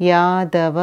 Yadav